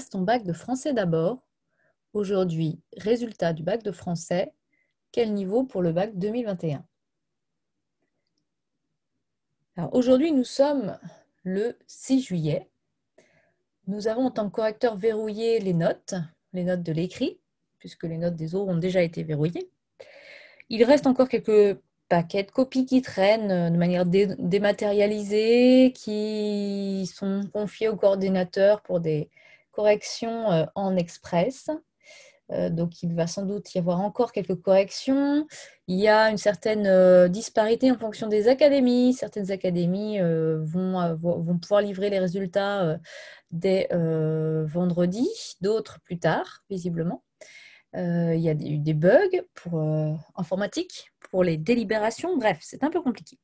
ton bac de français d'abord. Aujourd'hui, résultat du bac de français. Quel niveau pour le bac 2021 Alors aujourd'hui, nous sommes le 6 juillet. Nous avons en tant que correcteur verrouillé les notes, les notes de l'écrit, puisque les notes des autres ont déjà été verrouillées. Il reste encore quelques paquets de copies qui traînent de manière dématérialisée, qui sont confiés au coordinateur pour des, corrections euh, en express. Euh, donc, il va sans doute y avoir encore quelques corrections. Il y a une certaine euh, disparité en fonction des académies. Certaines académies vont, pouvoir livrer les résultats dès vendredi, d'autres plus tard, visiblement. il y a eu des bugs pour informatique, pour les délibérations. Bref, c'est un peu compliqué.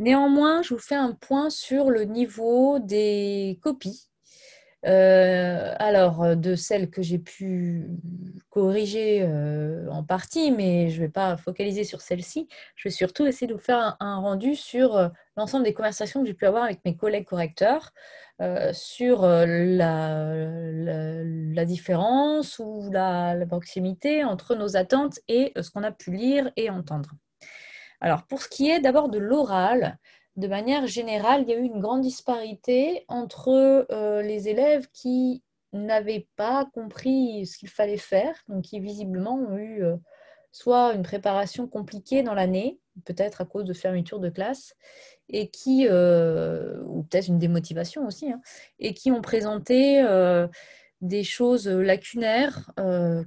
Néanmoins, je vous fais un point sur le niveau des copies euh, alors, euh, de celles que j'ai pu corriger euh, en partie, mais je ne vais pas focaliser sur celle-ci, je vais surtout essayer de vous faire un, rendu sur l'ensemble des conversations que j'ai pu avoir avec mes collègues correcteurs sur la, différence ou la, la, proximité entre nos attentes et ce qu'on a pu lire et entendre. Alors, pour ce qui est d'abord de l'oral, de manière générale, il y a eu une grande disparité entre euh, les élèves qui n'avaient pas compris ce qu'il fallait faire, donc qui visiblement ont eu euh, soit une préparation compliquée dans l'année, peut-être à cause de fermeture de classe, et qui, euh, ou peut-être une démotivation aussi, hein, et qui ont présenté des choses lacunaires,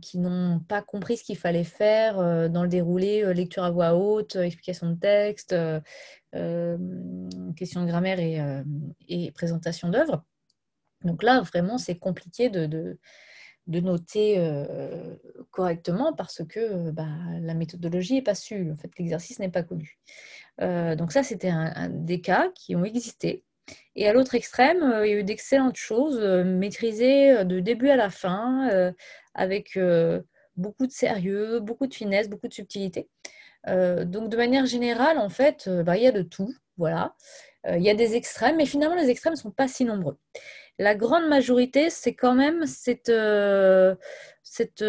qui n'ont pas compris ce qu'il fallait faire dans le déroulé, lecture à voix haute, explication de texte, euh, question de grammaire et, euh, présentation d'œuvres. Donc là, vraiment, c'est compliqué de, noter euh, correctement parce que bah, la méthodologie n'est pas su, en fait, l'exercice n'est pas connu. donc ça, c'était un, des cas qui ont existé. Et à l'autre extrême, il y a eu d'excellentes choses maîtrisées de début à la fin, avec beaucoup de sérieux, beaucoup de finesse, beaucoup de subtilité. Euh, donc, de manière générale, en fait, euh, bah, il y a de tout. Voilà. Euh, il y a des extrêmes, mais finalement, les extrêmes ne sont pas si nombreux. La grande majorité, c'est quand même cette, cette,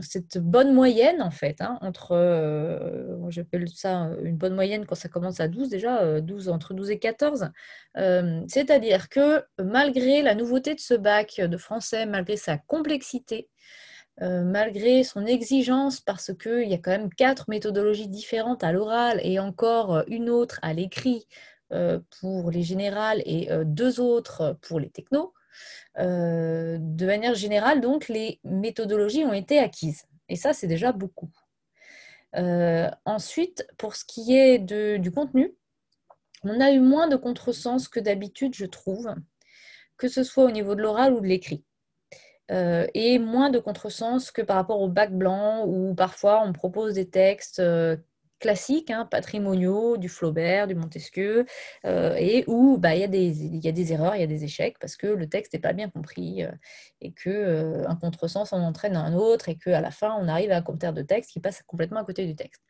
cette, bonne moyenne, en fait, hein, entre, j'appelle ça une bonne moyenne quand ça commence à 12 déjà, 12, entre 12 et 14. C'est-à-dire que malgré la nouveauté de ce bac de français, malgré sa complexité, euh, malgré son exigence, parce qu'il y a quand même quatre méthodologies différentes à l'oral et encore euh, une autre à l'écrit euh, pour les générales et deux autres pour les technos, de manière générale, donc, les méthodologies ont été acquises. Et ça, c'est déjà beaucoup. ensuite, pour ce qui est du contenu, on a eu moins de contresens que d'habitude, je trouve, que ce soit au niveau de l'oral ou de l'écrit. Euh, et moins de contresens que par rapport au bac blanc où parfois on propose des textes euh, classiques, hein, patrimoniaux, du Flaubert, du Montesquieu, euh, et où bah, il y, a des, erreurs, il y a des échecs parce que le texte n'est pas bien compris et qu'un un contresens en entraîne un autre et qu'à la fin on arrive à un commentaire de texte qui passe complètement à côté du texte.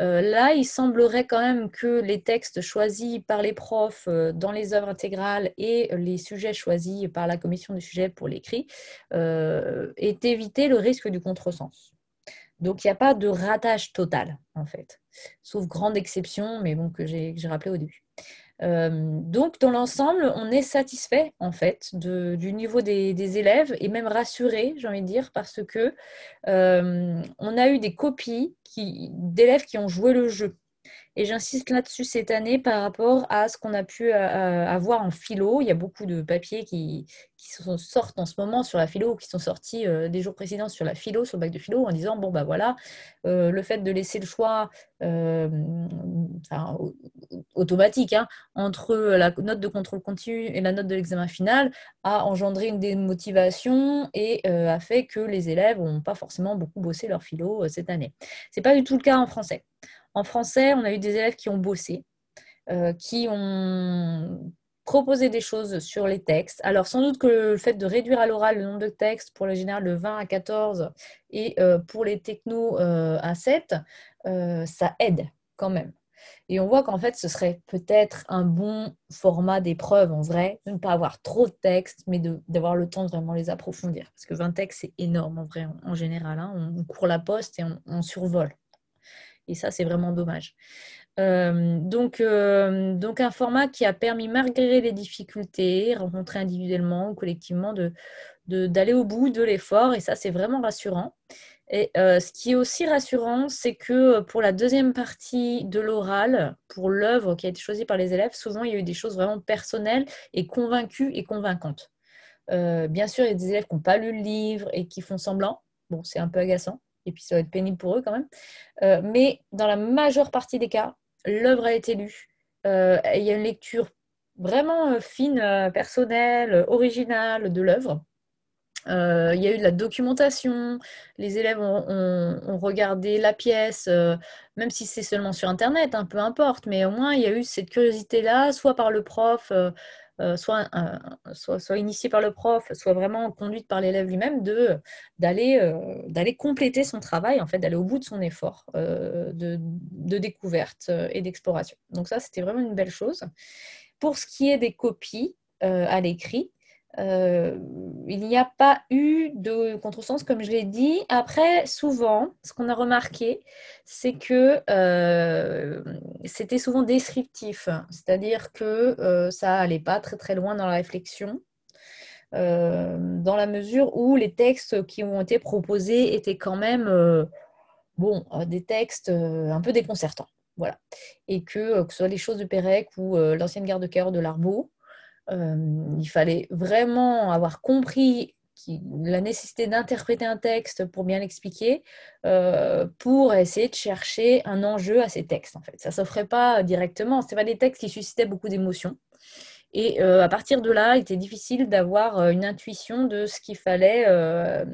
Euh, là, il semblerait quand même que les textes choisis par les profs euh, dans les œuvres intégrales et les sujets choisis par la commission du sujet pour l'écrit euh, aient évité le risque du contresens. Donc, il n'y a pas de ratage total, en fait, sauf grande exception, mais bon, que j'ai rappelé au début. Euh, donc, dans l'ensemble, on est satisfait en fait du niveau des, élèves et même rassuré, j'ai envie de dire, parce que euh, on a eu des copies d'élèves qui ont joué le jeu. Et j'insiste là-dessus cette année par rapport à ce qu'on a pu euh, avoir en philo. Il y a beaucoup de papiers qui, qui sortent en ce moment sur la philo ou qui sont sortis euh, des jours précédents sur la philo, sur le bac de philo, en disant bon, bah voilà, euh, le fait de laisser le choix automatique hein, entre la note de contrôle continu et la note de l'examen final a engendré une démotivation et a fait que les élèves n'ont pas forcément beaucoup bossé leur philo cette année. Ce n'est pas du tout le cas en français. En français, on a eu des élèves qui ont bossé, euh, qui ont proposé des choses sur les textes. Alors, sans doute que le fait de réduire à l'oral le nombre de textes pour le général de 20 à 14 et euh, pour les technos euh, à 7, ça aide quand même. Et on voit qu'en fait, ce serait peut-être un bon format d'épreuve en vrai, de ne pas avoir trop de textes, mais d'avoir le temps de vraiment les approfondir. Parce que 20 textes, c'est énorme en vrai, en, général. Hein. On, court la poste et on, survole. Et ça, c'est vraiment dommage. Euh, donc, euh, donc, un format qui a permis, malgré les difficultés rencontrées individuellement ou collectivement, d'aller de, au bout de l'effort. Et ça, c'est vraiment rassurant. Et euh, ce qui est aussi rassurant, c'est que pour la deuxième partie de l'oral, pour l'œuvre qui a été choisie par les élèves, souvent il y a eu des choses vraiment personnelles et convaincues et convaincantes. Bien sûr, il y a des élèves qui n'ont pas lu le livre et qui font semblant. Bon, c'est un peu agaçant et puis ça va être pénible pour eux quand même. Euh, mais dans la majeure partie des cas, l'œuvre a été lue. il y a une lecture vraiment fine, personnelle, originale de l'œuvre. Euh, il y a eu de la documentation, les élèves ont, regardé la pièce, euh, même si c'est seulement sur Internet, hein, peu importe, mais au moins il y a eu cette curiosité-là, soit par le prof, euh, soit, soit, initiée par le prof, soit vraiment conduite par l'élève lui-même, d'aller compléter son travail, en d'aller au bout de son effort de, de, découverte et d'exploration. Donc ça, c'était vraiment une belle chose. Pour ce qui est des copies à l'écrit, euh, il n'y a pas eu de contresens, comme je l'ai dit. Après, souvent, ce qu'on a remarqué, c'est que euh, c'était souvent descriptif, c'est-à-dire que euh, ça allait pas très très loin dans la réflexion. dans la mesure où les textes qui ont été proposés étaient quand même bon, des textes un peu déconcertants. Voilà. Et que, que ce soit les choses de Pérec ou l'ancienne garde de cœur de Larbeau, il fallait vraiment avoir compris la nécessité d'interpréter un texte pour bien l'expliquer, euh, pour essayer de chercher un enjeu à ces textes. En fait, ça s'offrait pas directement. Ce pas des textes qui suscitaient beaucoup d'émotions. Et euh, à partir de là, il était difficile d'avoir une intuition de ce qu'il fallait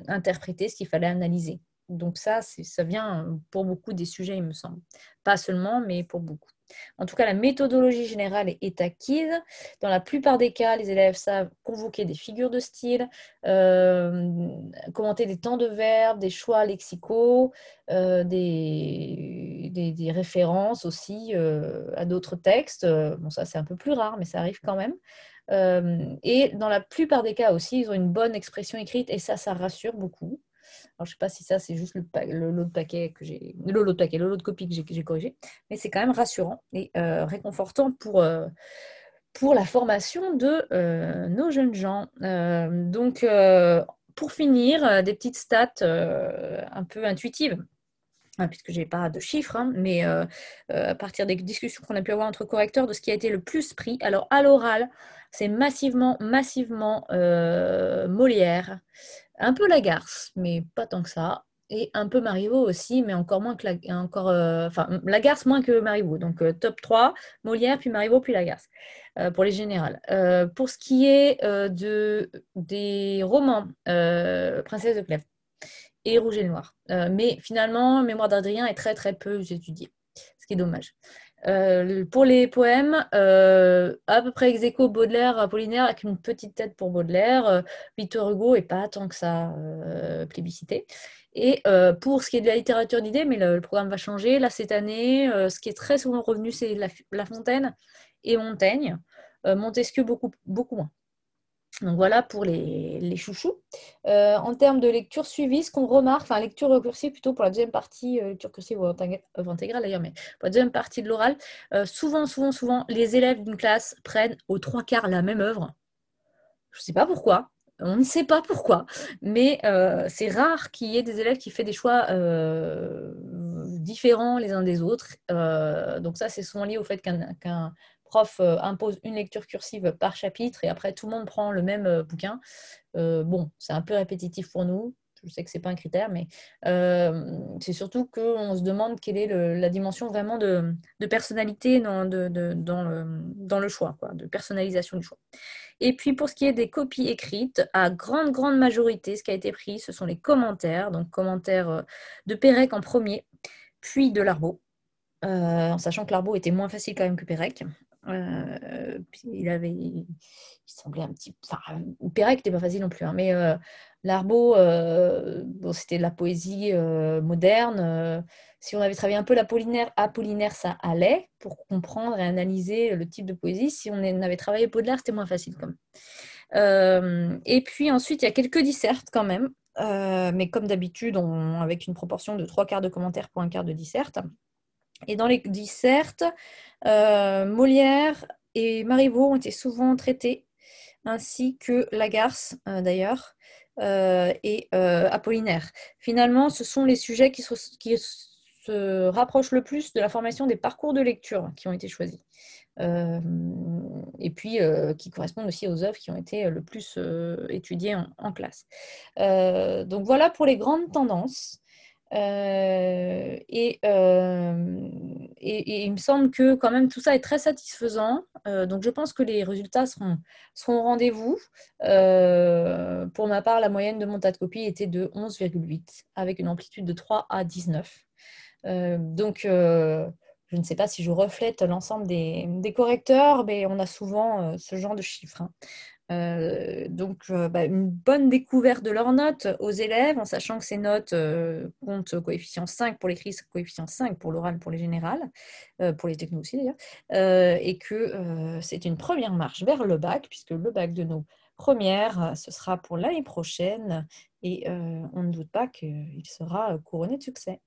interpréter, ce qu'il fallait analyser. Donc ça, ça vient pour beaucoup des sujets, il me semble. Pas seulement, mais pour beaucoup. En tout cas, la méthodologie générale est acquise. Dans la plupart des cas, les élèves savent convoquer des figures de style, euh, commenter des temps de verbe, des choix lexicaux, euh, des, références aussi euh, à d'autres textes. Bon, ça, c'est un peu plus rare, mais ça arrive quand même. et dans la plupart des cas aussi, ils ont une bonne expression écrite et ça, ça rassure beaucoup. Alors, je ne sais pas si ça, c'est juste le, lot de paquet que j'ai, le lot de paquet, le lot de copies que j'ai, corrigé, mais c'est quand même rassurant et euh, réconfortant pour, euh, pour la formation de euh, nos jeunes gens. donc, pour finir, des petites stats un peu intuitives. Hein, puisque je n'ai pas de chiffres, hein, mais à partir des discussions qu'on a pu avoir entre correcteurs de ce qui a été le plus pris. Alors à l'oral, c'est massivement, massivement Molière, un peu Lagarce, mais pas tant que ça. Et un peu Marivaux aussi, mais encore moins que la, encore, euh, moins que Marivaux. Donc euh, top 3, Molière, puis Marivaux, puis Lagarce, euh, pour les générales. pour ce qui est de, des romans, Princesse de Clèves et Rouge et Noir. mais finalement, Mémoire d'Adrien est très très peu étudié, ce qui est dommage. Euh, pour les poèmes, euh, à peu près ex Baudelaire, Apollinaire, avec une petite tête pour Baudelaire. Euh, Victor Hugo et pas tant que ça plébiscité. Et pour ce qui est de la littérature d'idées, mais le, programme va changer. Là, cette année, ce qui est très souvent revenu, c'est la, Fontaine et Montaigne. Montesquieu, beaucoup, beaucoup moins. Donc voilà pour les, chouchous. Euh, en termes de lecture suivie, ce qu'on remarque, enfin lecture recursive plutôt pour la deuxième partie, euh, lecture cursive ou intégrale d'ailleurs, mais pour la deuxième partie de l'oral, euh, souvent, souvent, souvent, les élèves d'une classe prennent aux trois quarts la même œuvre. Je ne sais pas pourquoi, on ne sait pas pourquoi, mais c'est rare qu'il y ait des élèves qui font des choix différents les uns des autres. donc ça, c'est souvent lié au fait qu'un prof euh, impose une lecture cursive par chapitre et après tout le monde prend le même euh, bouquin. Euh, bon, c'est un peu répétitif pour nous. Je sais que ce n'est pas un critère, mais c'est surtout qu'on se demande quelle est la dimension vraiment de, personnalité dans, le, choix, de personnalisation du choix. Et puis pour ce qui est des copies écrites, à grande, grande majorité, ce qui a été pris, ce sont les commentaires. Donc commentaires de Pérec en premier, puis de Larbeau. en sachant que Larbeau était moins facile quand même que Pérec. Il avait, il semblait un petit, enfin, Pérec n'était pas facile non plus, hein, mais L'arbo, bon, c'était de la poésie moderne. si on avait travaillé un peu l'Apollinaire, Apollinaire, ça allait pour comprendre et analyser le type de poésie. Si on avait travaillé Baudelaire, c'était moins facile quand même. et puis ensuite, il y a quelques dissertes quand même. mais comme d'habitude, avec une proportion de trois quarts de commentaires pour un quart de disserte. Et dans les dissertes, Molière et Marivaux ont été souvent traités, ainsi que Lagarce d'ailleurs. Euh, et euh, Apollinaire. Finalement, ce sont les sujets qui se, rapprochent le plus de la formation des parcours de lecture qui ont été choisis. Euh, et puis qui correspondent aussi aux œuvres qui ont été le plus étudiées en classe. donc voilà pour les grandes tendances. Euh, euh, et, il me semble que quand même tout ça est très satisfaisant. Euh, donc je pense que les résultats seront, au rendez-vous. pour ma part, la moyenne de mon tas de copies était de 11,8 avec une amplitude de 3 à 19. donc je ne sais pas si je reflète l'ensemble des, des, correcteurs, mais on a souvent ce genre de chiffres. Euh, donc, euh, bah, une bonne découverte de leurs notes aux élèves, en sachant que ces notes euh, comptent coefficient 5 pour l'écrit, coefficient 5 pour l'oral, pour les générales, pour les technos aussi d'ailleurs, et que c'est une première marche vers le bac, puisque le bac de nos premières, ce sera pour l'année prochaine, et on ne doute pas qu'il sera couronné de succès.